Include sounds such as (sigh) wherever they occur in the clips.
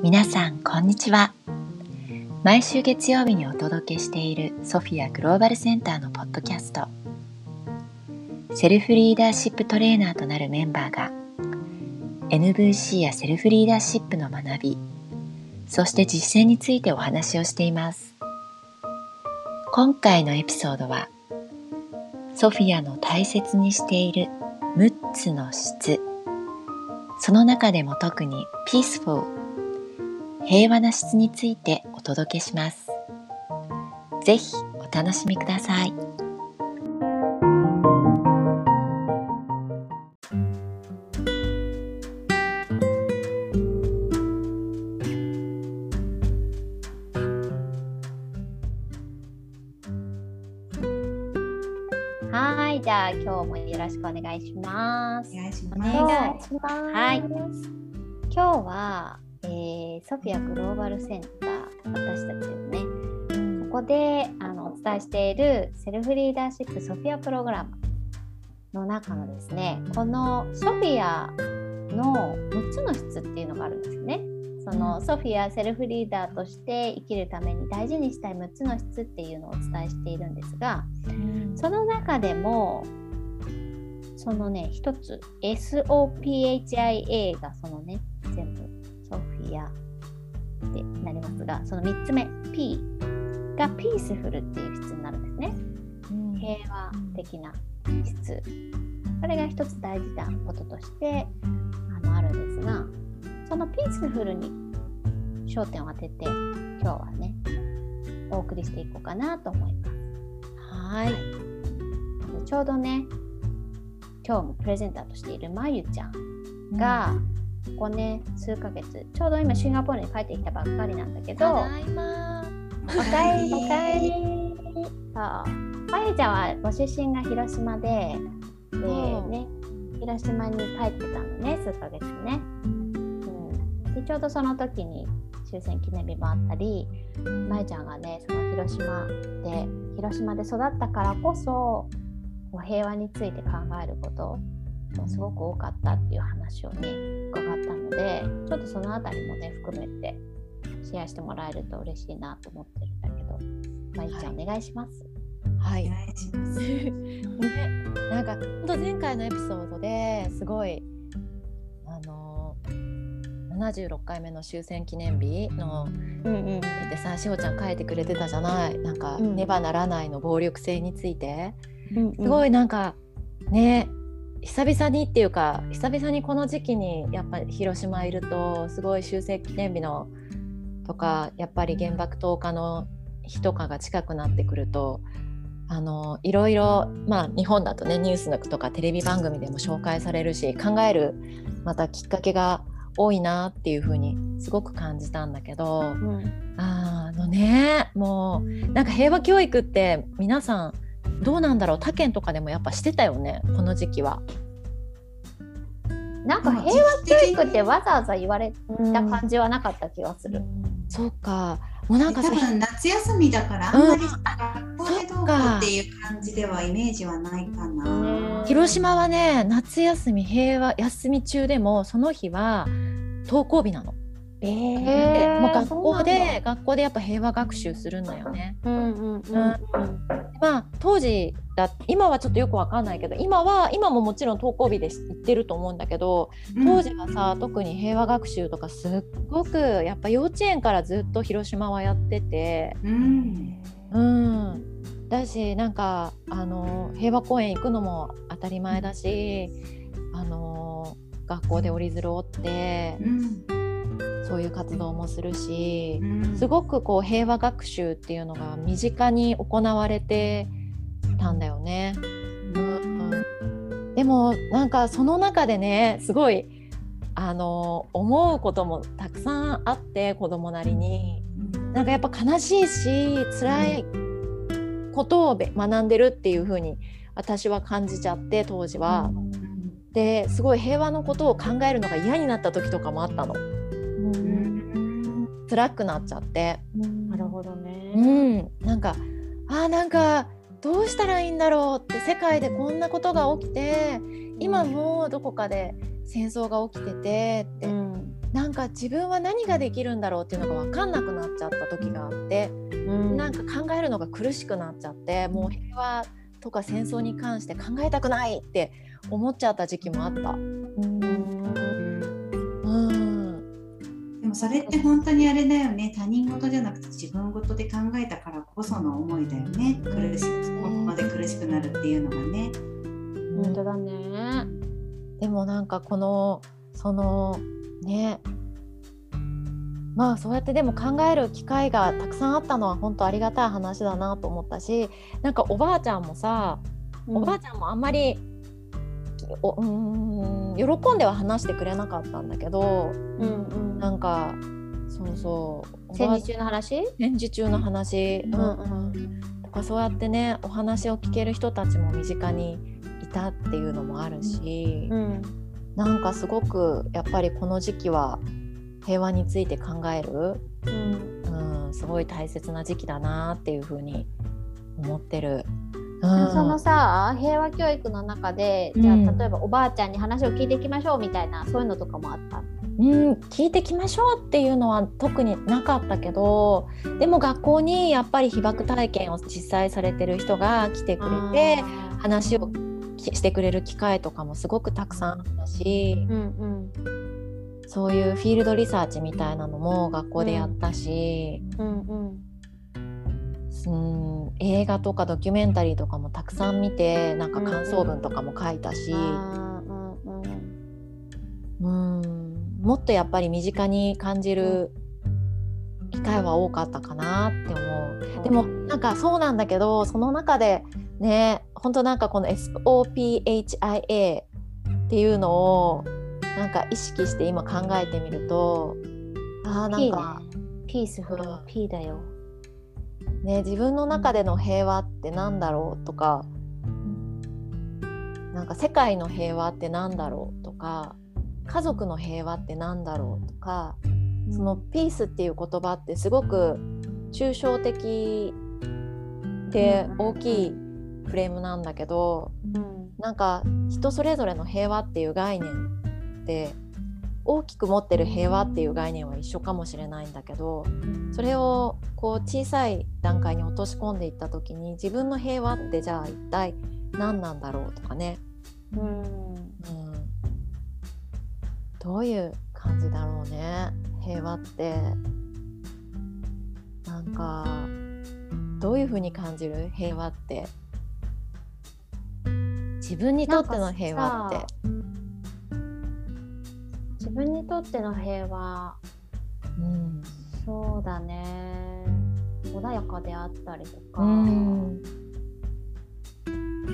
皆さんこんにちは。毎週月曜日にお届けしているソフィアグローバルセンターのポッドキャスト。セルフリーダーシップトレーナーとなるメンバーが NVC やセルフリーダーシップの学びそして実践についてお話をしています。今回のエピソードはソフィアの大切にしている6つの質。その中でも特に peaceful 平和な質についてお届けします。ぜひお楽しみください。はい。じゃあ今日もよろしくお願いします。お願いしおます。願いします。はいソフィアグローバルセンター私たちのね。ここであのお伝えしているセルフリーダーシップソフィアプログラムの中のですねこのソフィアの6つの質っていうのがあるんですね。そのソフィアセルフリーダーとして生きるために大事にしたい6つの質っていうのをお伝えしているんですがその中でもそのね一つ SOPHIA がそのね全部ソフィアってなりますがその3つ目 P がピースフルっていう質になるんですね。平和的な質。これが一つ大事なこととしてあのあるんですがそのピースフルに焦点を当てて今日はねお送りしていこうかなと思います。はい。ちょうどね今日もプレゼンターとしているまゆちゃんが、ここね数ヶ月。ちょうど今シンガポールに帰ってきたばっかりなんだけど。おかえり。おかえり。そう。まゆちゃんはご出身が広島ででうん。ね広島に帰ってたのね数ヶ月ね、うん、でちょうどその時に終戦記念日もあったりまゆちゃんがねその広島で広島で育ったからこそ平和について考えることもすごく多かったっていう話をね伺ったのでちょっとそのあたりもね含めてシェアしてもらえると嬉しいなと思ってるんだけどまゆちゃん、お願いします。はい。お願いします。(laughs) ね、なんか本当前回のエピソードですごいあの76回目の終戦記念日のうんうんでさしほちゃん書いてくれてたじゃないなんか、うんねばならないの暴力性についてうんすごいなんかね久々にっていうか久々にこの時期にやっぱり広島いるとすごい終戦記念日のとかやっぱり原爆投下の日とかが近くなってくるとあのいろいろまあ日本だとねニュースとかテレビ番組でも紹介されるし考えるまたきっかけが多いなっていう風にすごく感じたんだけどうん。あのねもうなんか平和教育って皆さんどうなんだろう他県とかでもやっぱしてたよねこの時期は。なんか平和教育ってわざわざ言われた感じはなかった気がする。そうかもうなんかさ多分夏休みだからあんまり学校でどうこうっていう感じではイメージはないかな。広島はね夏休み平和休み中でもその日は登校日なの。えでーもう学校で学校でやっぱ平和学習するのよね。なんだうんうんうん。まあ当時だ今はちょっとよくわかんないけど今は今ももちろん登校日で行ってると思うんだけど当時はさ、特に平和学習とかすっごくやっぱ幼稚園からずっと広島はやってて。うん、うん。だしなんかあの平和公園行くのも当たり前だしあの学校で折り鶴折って。うん、そういう活動もするしうん、すごくこう平和学習っていうのが身近に行われてたんだよね。うん、でもなんかその中でねすごいあの思うこともたくさんあって子供なりになんかやっぱ悲しいし辛いことをべ学んでるっていう風に私は感じちゃって当時は。ですごい平和のことを考えるのが嫌になった時とかもあったの。辛くなっちゃって。なるほどね。うん、なんかあーなんかどうしたらいいんだろうって世界でこんなことが起きて今もどこかで戦争が起きててって、うんなんか自分は何ができるんだろうっていうのが分かんなくなっちゃった時があって、うん、なんか考えるのが苦しくなっちゃってもう平和とか戦争に関して考えたくないって思っちゃった時期もあった。うんそれって本当にあれだよね。他人事じゃなくて自分事で考えたからこその思いだよね。苦しくここまで苦しくなるっていうのがね。本当だね。でもなんかこのそのね。まあそうやってでも考える機会がたくさんあったのは本当ありがたい話だなと思ったしなんかおばあちゃんもさ、うん、おばあちゃんもあんまりおうん喜んでは話してくれなかったんだけど、うんうん、なんかそうそう戦時中の話？戦時中の話、うん。うん、とかそうやってねお話を聞ける人たちも身近にいたっていうのもあるし、うん、なんかすごくやっぱりこの時期は平和について考える、うん、うん、すごい大切な時期だなっていうふうに思ってる。うん、そのさ平和教育の中でじゃあ、例えばおばあちゃんに話を聞いていきましょうみたいなそういうのとかもあったうん聞いてきましょうっていうのは特になかったけどでも学校にやっぱり被爆体験を実際されてる人が来てくれて話をしてくれる機会とかもすごくたくさんあったし、うんうん、そういうフィールドリサーチみたいなのも学校でやったし、うんうんうん、映画とかドキュメンタリーとかもたくさん見てなんか感想文とかも書いたし、うん、うん、もっとやっぱり身近に感じる機会は多かったかなって思う。でもなんかそうなんだけどその中でね本当なんかこの SOPHIA っていうのをなんか意識して今考えてみるとあーなんか、ね、ピースフル。の P だよ。ね、自分の中での平和って何だろうとかなんか世界の平和って何だろうとか家族の平和って何だろうとかそのピースっていう言葉ってすごく抽象的で大きいフレームなんだけど、うん、なんか人それぞれの平和っていう概念って大きく持ってる平和っていう概念は一緒かもしれないんだけどそれをこう小さい段階に落とし込んでいった時に自分の平和ってじゃあ一体何なんだろうとかね、うん、うん、どういう感じだろうね。平和って。なんかどういうふうに感じる？平和って。自分にとっての平和って。自分にとっての平和、うん、そうだね穏やかであったりとか、うん、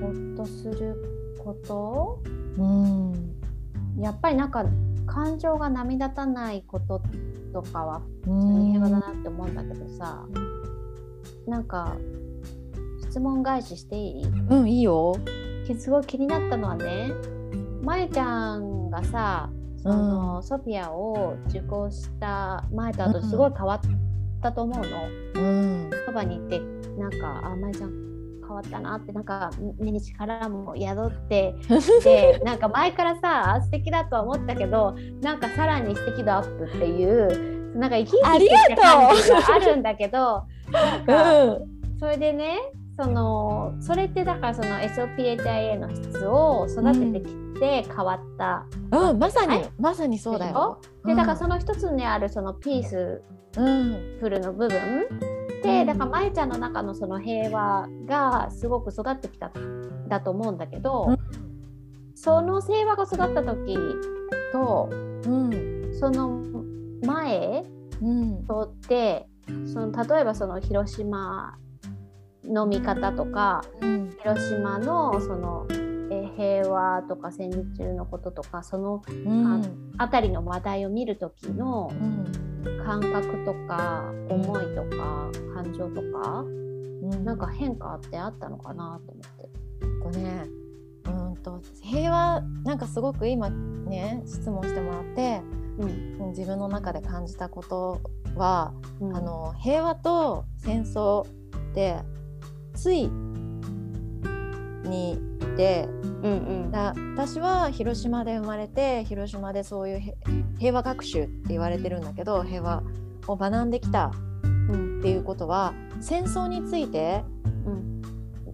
ほっとすること、うん、やっぱりなんか感情が波立たないこととかは普通に平和だなって思うんだけどさ、うん、なんか質問返ししていい？うんいいよ。すごい気になったのはねまゆちゃんがさその、うん、ソフィアを受講した前と後すごい変わったと思うの。うん、そばに行ってなんかあまゆちゃん変わったなってなんか目に力も宿って (laughs) でなんか前からさ素敵だとは思ったけどなんかさらに素敵度アップっていうなんか生き生きした感じがあるんだけど (laughs) なんか、うん、それでねそのそれってだからその SOPHIA の質を育ててきて変わった、うん、まさにまさにそうだよ。でだからその一つにあるそのピースフルの部分。でだからまえちゃんの中のその平和がすごく育ってきただと思うんだけど、うん、その平和が育った時と、うん、その前とって、その例えばその広島の見方とか、うん、広島のその、え平和とか戦時中のこととかその、うん、辺りの話題を見る時の感覚とか思いとか感情とか、うん、なんか変化ってあったのかなと思って。とねうんと平和なんかすごく今ね質問してもらって、うん、自分の中で感じたことは、うん、あの平和と戦争ってついにいてうんうん。だ私は広島で生まれて広島でそういうへ平和学習って言われてるんだけど平和を学んできたうん。っていうことは戦争についてうん。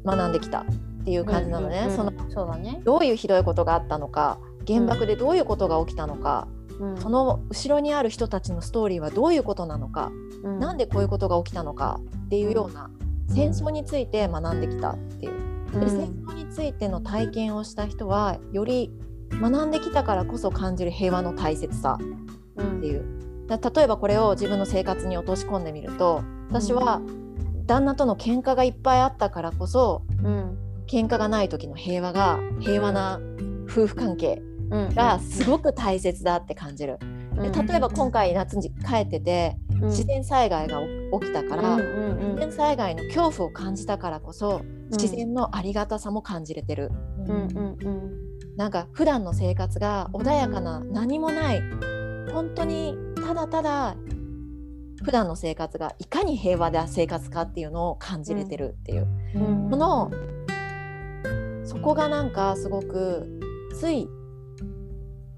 学んできたっていう感じなのね、うんうんうんそのそうだね。どういうひどいことがあったのか原爆でどういうことが起きたのか、うん。その後ろにある人たちのストーリーはどういうことなのか、うん。なんでこういうことが起きたのかっていうような戦争について学んできたっていう。で戦争についての体験をした人はより学んできたからこそ感じる平和の大切さうんっていう。だ例えばこれを自分の生活に落とし込んでみると私は旦那との喧嘩がいっぱいあったからこそうん。喧嘩がない時の平和が平和な夫婦関係うん。がすごく大切だって感じる。で例えば今回夏に帰っててうん。自然災害が起きたから、うんうん。自然災害の恐怖を感じたからこそ自然のありがたさも感じれてる。うんうんうん。なんか普段の生活が穏やかな何もない本当にただただ普段の生活がいかに平和な生活かっていうのを感じれてるっていう、うん。このそこがなんかすごくつい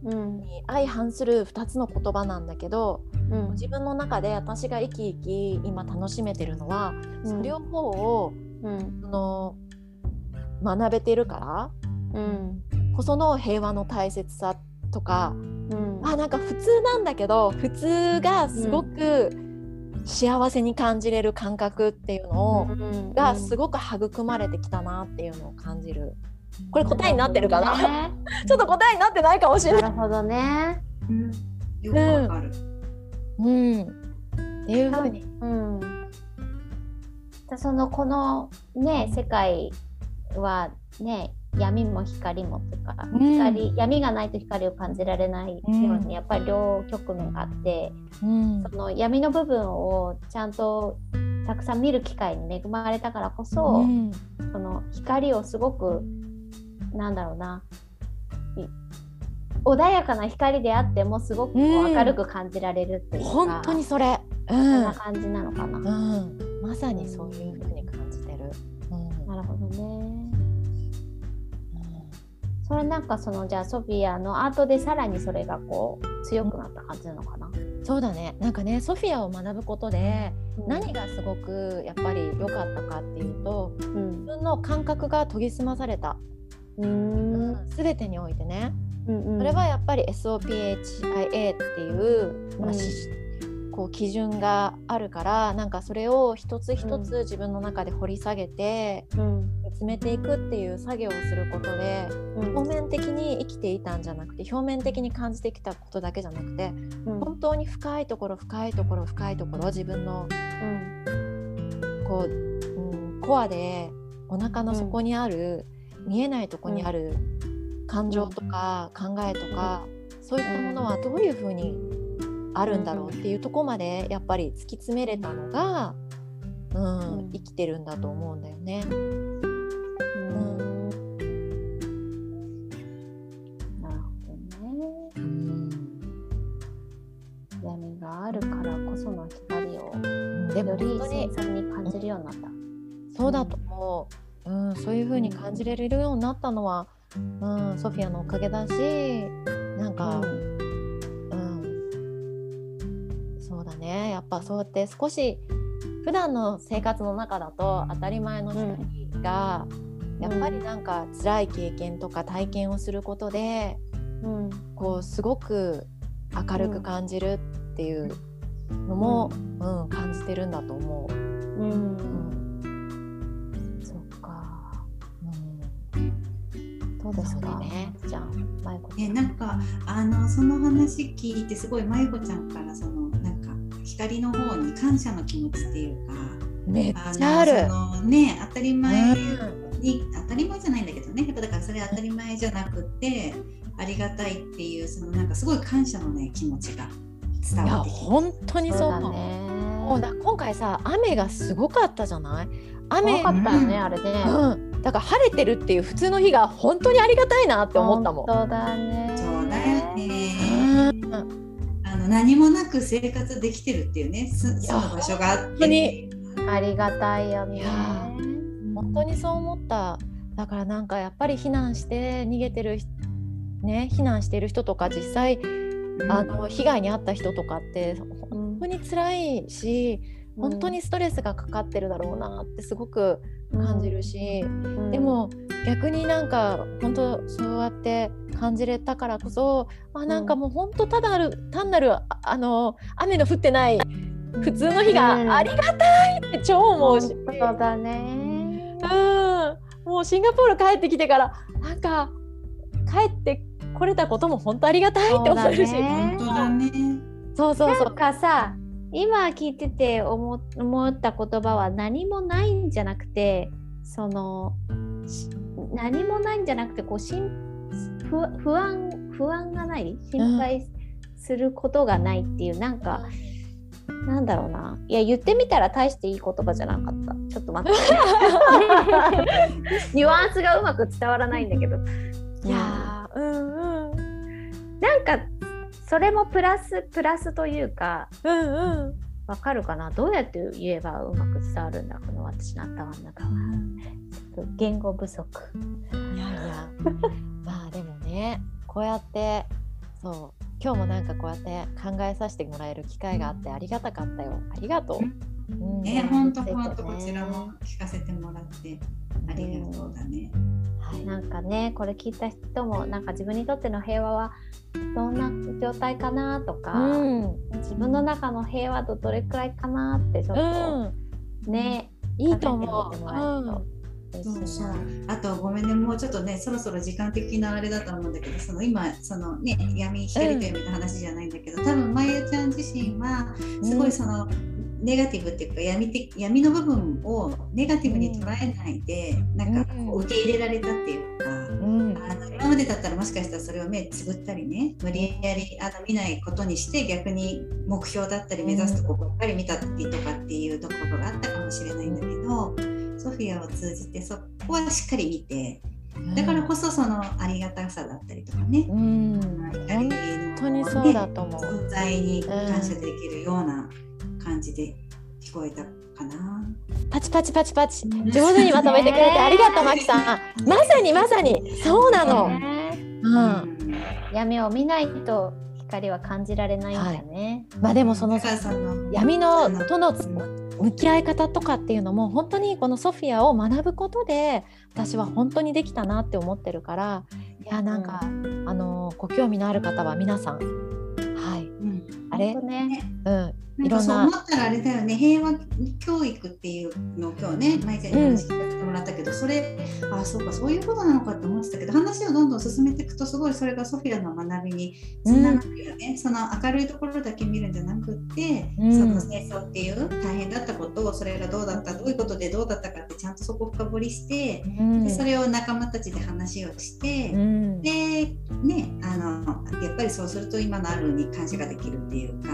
うん。に相反する2つの言葉なんだけどうん。自分の中で私が生き生き今楽しめてるのは、その両方をうんその学べてるからうんこその平和の大切さとかうんあなんか普通なんだけど普通がすごく幸せに感じれる感覚っていうのを、うんがすごく育まれてきたなっていうのを感じる。これ答えになってるかな、ね (laughs) ちょっと答えになってないかもしれない。なるほどね。うんよくわかる。うん、っていうふうに。うん。でそのこのね世界はね闇も光もとか、うん。光闇がないと光を感じられないように、うん。やっぱり両局面があってうん。その闇の部分をちゃんとたくさん見る機会に恵まれたからこそ、うん。その光をすごくなんだろうない穏やかな光であってもすごく明るく感じられるっていうか、本当にそれ。うそんんな感じなのかな。うん、まさにそういうふうに感じてる。うん。なるほどね。それなんかそのじゃあソフィアの後でさらにそれがこう強くなった感じなのかな？そうだね。なんかねソフィアを学ぶことで何がすごくやっぱり良かったかっていうとうん。自分の感覚が研ぎ澄まされた、うん。うん。全てにおいてね。うんそれはやっぱり SOPHIA っていう,、まあしこう基準があるからなんかそれを一つ一つ自分の中で掘り下げてうん。見つめていくっていう作業をすることでうん。表面的に生きていたんじゃなくて表面的に感じてきたことだけじゃなくてうん。本当に深いところ深いところ深いところ自分のこう、うん、コアでお腹の底にある、見えないとこにある感情とか考えとか、そういったものはどういうふうにあるんだろうっていうとこまでやっぱり突き詰めれたのが、うんうん生きてるんだと思うんだよね。うんなるほどね。うん闇があるからこその光をでもより繊細に感じるようになった。そうだと思う、うん、そういう風に感じれるようになったのは、うん、ソフィアのおかげだしなんか、うんねやっぱそうやって少し普段の生活の中だと当たり前の光が、やっぱりなんか辛い経験とか体験をすることでうんこうすごく明るく感じるっていうのも、うん感じてるんだと思う。うんうんそっか。うんどうですか？ね。じゃあ、まゆこちゃえん。なんかあのその話聞いてすごいまゆこちゃんからその光の方に感謝の気持ちっていうかめっあちゃある。のそのね当たり前うに、当たり前じゃないんだけどねやっぱだからそれ当たり前じゃなくてありがたいっていうそのなんかすごい感謝のね気持ちが伝いやわってきて本当にそうそうだ思う。ね。もうだ今回さ雨がすごかったじゃない？雨怖かったよね、うんあれね。うん、だから晴れてるっていう普通の日が本当にありがたいなって思ったもん。本当だね。そうだよね。うんあの何もなく生活できてるっていうねす住む場所があって本当にありがたいよね。本当にそう思った。だからなんかやっぱり避難して逃げてる人ね避難している人とか実際あの被害に遭った人とかって本当に辛いし、本当にストレスがかかってるだろうなってすごく感じるし、でも逆になんか本当そうやって感じれたからこそあなんかもう本当ただる単なるああの雨の降ってない普通の日がありがたいって超思うし、そうだね。うん、もうシンガポール帰ってきてからなんか帰ってこれたことも本当ありがたいって思えるし。そうだね。本当だね。そうそうそう。なんかさ今聞いてて思思った言葉は何もないんじゃなくてそのし何もないんじゃなくてこうしん不不安不安がない心配することがないっていう、なんかなんだろうな。いや言ってみたら大していい言葉じゃなかった。ちょっと待って。(laughs) ニュアンスがうまく伝わらないんだけど。いやーうんうん。なんかそれもプラスプラスというかうんうんわかるかな？どうやって言えばうまく伝わるんだこの私の頭の中は。言語不足。いやいやまあでもねこうやってそう今日もなんかこうやって考えさせてもらえる機会があってありがたかったよありがとう。うん。ね、本当うん本当こちらも聞かせてもらってありがとうだね。はいなんかねこれ聞いた人もなんか自分にとっての平和はどんな状態かなとか、うん。自分の中の平和度どれくらいかなってちょっうとね、ん、いいと思う。そうそう。あとごめんねもうちょっとねそろそろ時間的なあれだと思うんだけどその今そのね闇光と闇の話じゃないんだけど、多分まゆちゃん自身はすごいその、ネガティブっていうか闇的闇の部分をネガティブに捉えないで、なんかこう受け入れられたっていうか。うんあの今までだったらもしかしたらそれを目つぶったりね無理やりあの見ないことにして逆に目標だったり目指すとこばっかり見たりとかっていうところがあったかもしれないんだけどソフィアを通じてそこはしっかり見てだからこそそのありがたさだったりとかね、うん本本当にそうだと思う。存在に感謝できるような感じで聞こえたかな？パチパチパチパチ。上手にまとめてくれてありがとうマキさん。まさにまさに。そうなの。ね。うん。闇を見ないと光は感じられないんだね。まあでもその闇のうんとの向き合い方とかっていうのも本当にこのソフィアを学ぶことで私は本当にできたなって思ってるから。いやなんか、あのご興味のある方は皆さん。はい。うん。あれ？ね。うんなんかそう思ったらあれだよね。平和教育っていうのを今日ね舞ちゃんに話聞かせてもらったけど、それあそうかそういうことなのかって思ってたけど話をどんどん進めていくとすごいそれがソフィアの学びにつながるよね、その明るいところだけ見るんじゃなくって、うん。その戦争っていう大変だったことをそれがどうだったどういうことでどうだったかってちゃんとそこを深掘りして、うん。でそれを仲間たちで話をして。うん。でねあのやっぱりそうすると今のあるに感謝ができるっていうか、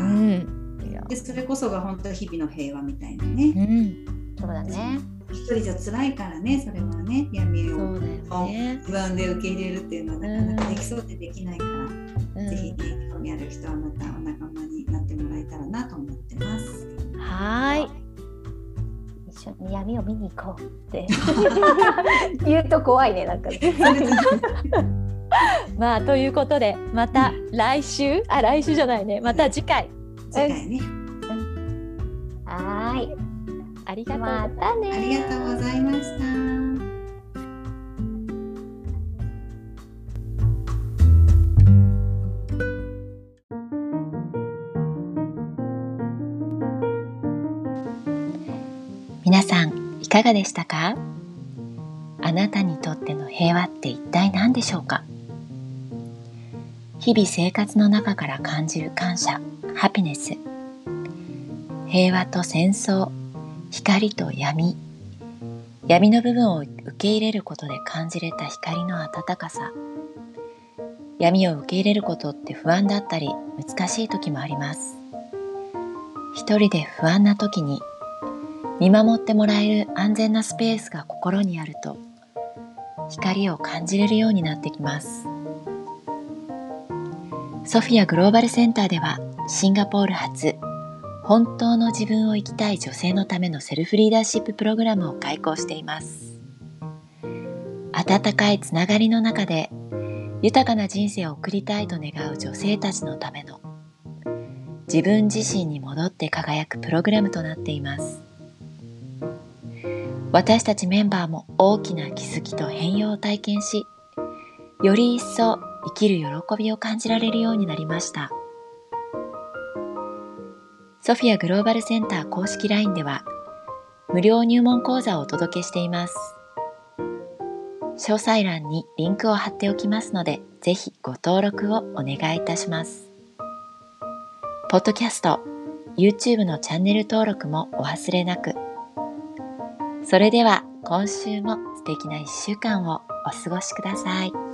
でそれこそが本当日々の平和みたいなうねんそうだね。一人じゃ辛いからねそれはね闇をね。自分で受け入れるっていうのはなかなかできそうでできないから、うんぜひね興味ある人はまたお仲間になってもらえたらなと思ってます。はーい。一緒に闇を見に行こうって (laughs) 言うと怖いねなんか。(laughs) まあということでまた来週？あ来週じゃないねまた次回次回ねはーい。ありがとうまたね。ありがとうございました。皆さんいかがでしたか？あなたにとっての平和って一体何でしょうか？日々生活の中から感じる感謝ハピネス。平和と戦争光と闇。闇の部分を受け入れることで感じれた光の温かさ。闇を受け入れることって不安だったり難しい時もあります。一人で不安な時に見守ってもらえる安全なスペースが心にあると光を感じれるようになってきます。ソフィアグローバルセンターではシンガポール発本当の自分を生きたい女性のためのセルフリーダーシッププログラムを開講しています。温かいつながりの中で豊かな人生を送りたいと願う女性たちのための自分自身に戻って輝くプログラムとなっています。私たちメンバーも大きな気づきと変容を体験しより一層生きる喜びを感じられるようになりました。ソフィアグローバルセンター公式 LINE では無料入門講座をお届けしています。詳細欄にリンクを貼っておきますのでぜひご登録をお願いいたします。ポッドキャスト YouTube のチャンネル登録もお忘れなく。それでは今週も素敵な一週間をお過ごしください。